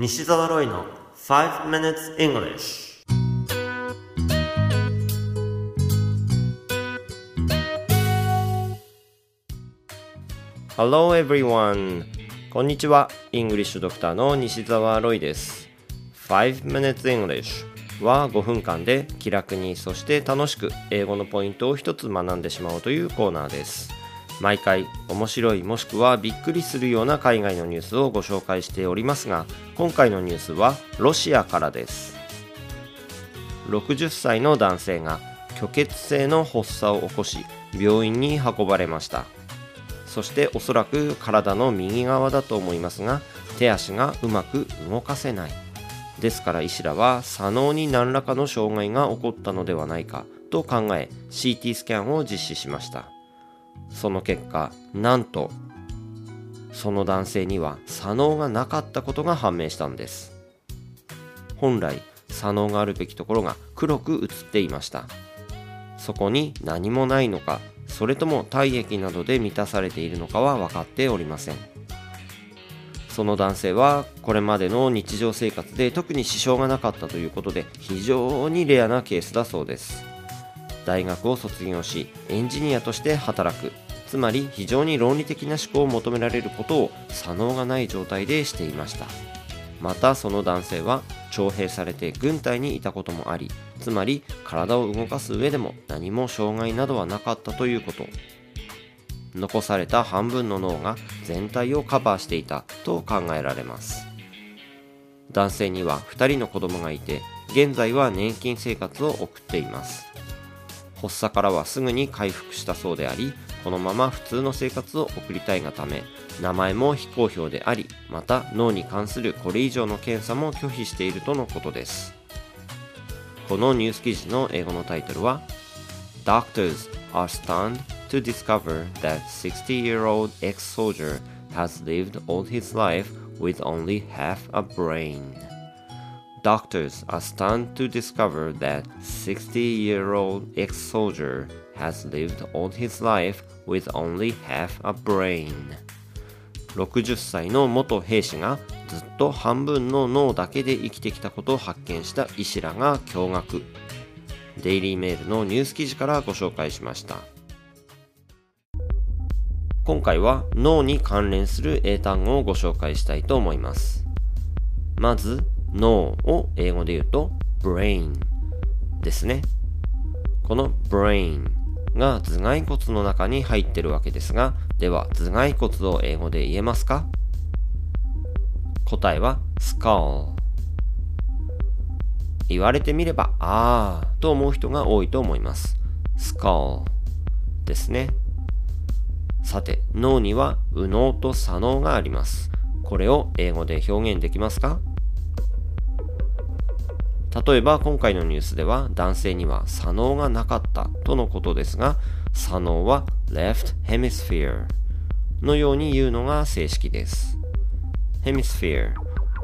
西澤ロイの5 minutes English Hello everyone. こんにちは。イングリッシュドクターの西澤ロイです。5 minutes English は5分間で気楽にそして楽しく英語のポイントを一つ学んでしまおうというコーナーです。毎回面白いもしくはびっくりするような海外のニュースをご紹介しておりますが今回のニュースはロシアからです。60歳の男性が虚血性の発作を起こし病院に運ばれました。そしておそらく体の右側だと思いますが手足がうまく動かせない。ですから医師らは左脳に何らかの障害が起こったのではないかと考え CT スキャンを実施しました。その結果なんとその男性には左脳がなかったことが判明したんです。本来左脳があるべきところが黒く映っていました。そこに何もないのかそれとも体液などで満たされているのかは分かっておりません。その男性はこれまでの日常生活で特に支障がなかったということで非常にレアなケースだそうです。大学を卒業しエンジニアとして働く。つまり非常に論理的な思考を求められることを左脳がない状態でしていました。またその男性は徴兵されて軍隊にいたこともありつまり体を動かす上でも何も障害などはなかったということ。残された半分の脳が全体をカバーしていたと考えられます。男性には2人の子供がいて現在は年金生活を送っています。発作からはすぐに回復したそうでありこのまま普通の生活を送りたいがため名前も非公表でありまた脳に関するこれ以上の検査も拒否しているとのことです。このニュース記事の英語のタイトルは Doctors are stunned to discover that 60-year-old ex-soldier has lived all his life with only half a brain. Doctors are stunned to discover that 60-year-old ex-soldier has lived all his life with only half a brain. 60歳の元兵士がずっと半分の脳だけで生きてきたことを発見した医師らが驚愕。デイリーメールのニュース記事からご紹介しました。今回は脳に関連する英単語をご紹介したいと思います。まず、脳を英語で言うと brain ですね。この brain が頭蓋骨の中に入ってるわけですが、では頭蓋骨を英語で言えますか？答えは skull 言われてみれば、あーと思う人が多いと思います。skull ですね。さて、脳には右脳と左脳があります。これを英語で表現できますか？例えば今回のニュースでは男性には左脳がなかったとのことですが左脳は left hemisphere のように言うのが正式です。hemisphere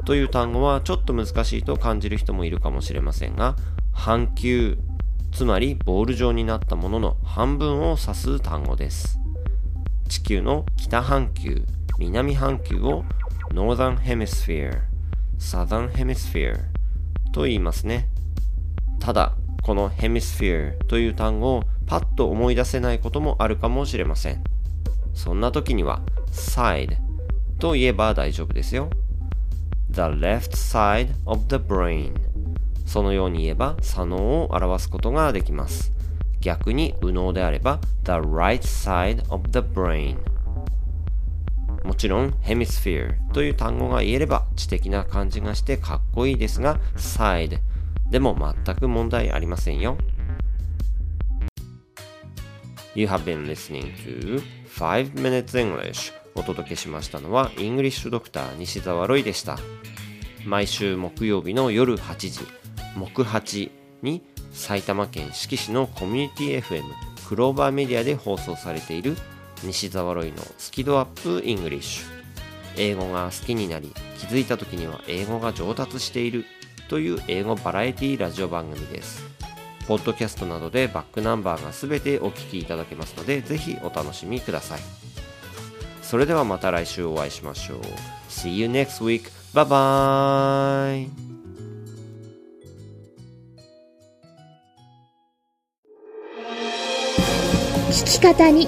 という単語はちょっと難しいと感じる人もいるかもしれませんが半球つまりボール状になったものの半分を指す単語です。地球の北半球南半球を Northern Hemisphere Southern Hemisphere と言いますね。ただ、このヘミスフィアという単語をパッと思い出せないこともあるかもしれません。そんな時には side と言えば大丈夫ですよ。the left side of the brain そのように言えば左脳を表すことができます。逆に右脳であれば the right side of the brain もちろん、ヘミスフィアという単語が言えれば知的な感じがしてかっこいいですが、side でも全く問題ありませんよ。You have been listening to 5 Minutes English お届けしましたのは、イングリッシュドクター西澤ロイでした。毎週木曜日の夜8時、木8に埼玉県志木市のコミュニティ FM クローバーメディアで放送されている西澤ロイのスキドアップイングリッシュ英語が好きになり気づいた時には英語が上達しているという英語バラエティラジオ番組です。ポッドキャストなどでバックナンバーが全てお聞きいただけますのでぜひお楽しみください。それではまた来週お会いしましょう。See you next week. バイバーイ聞き方に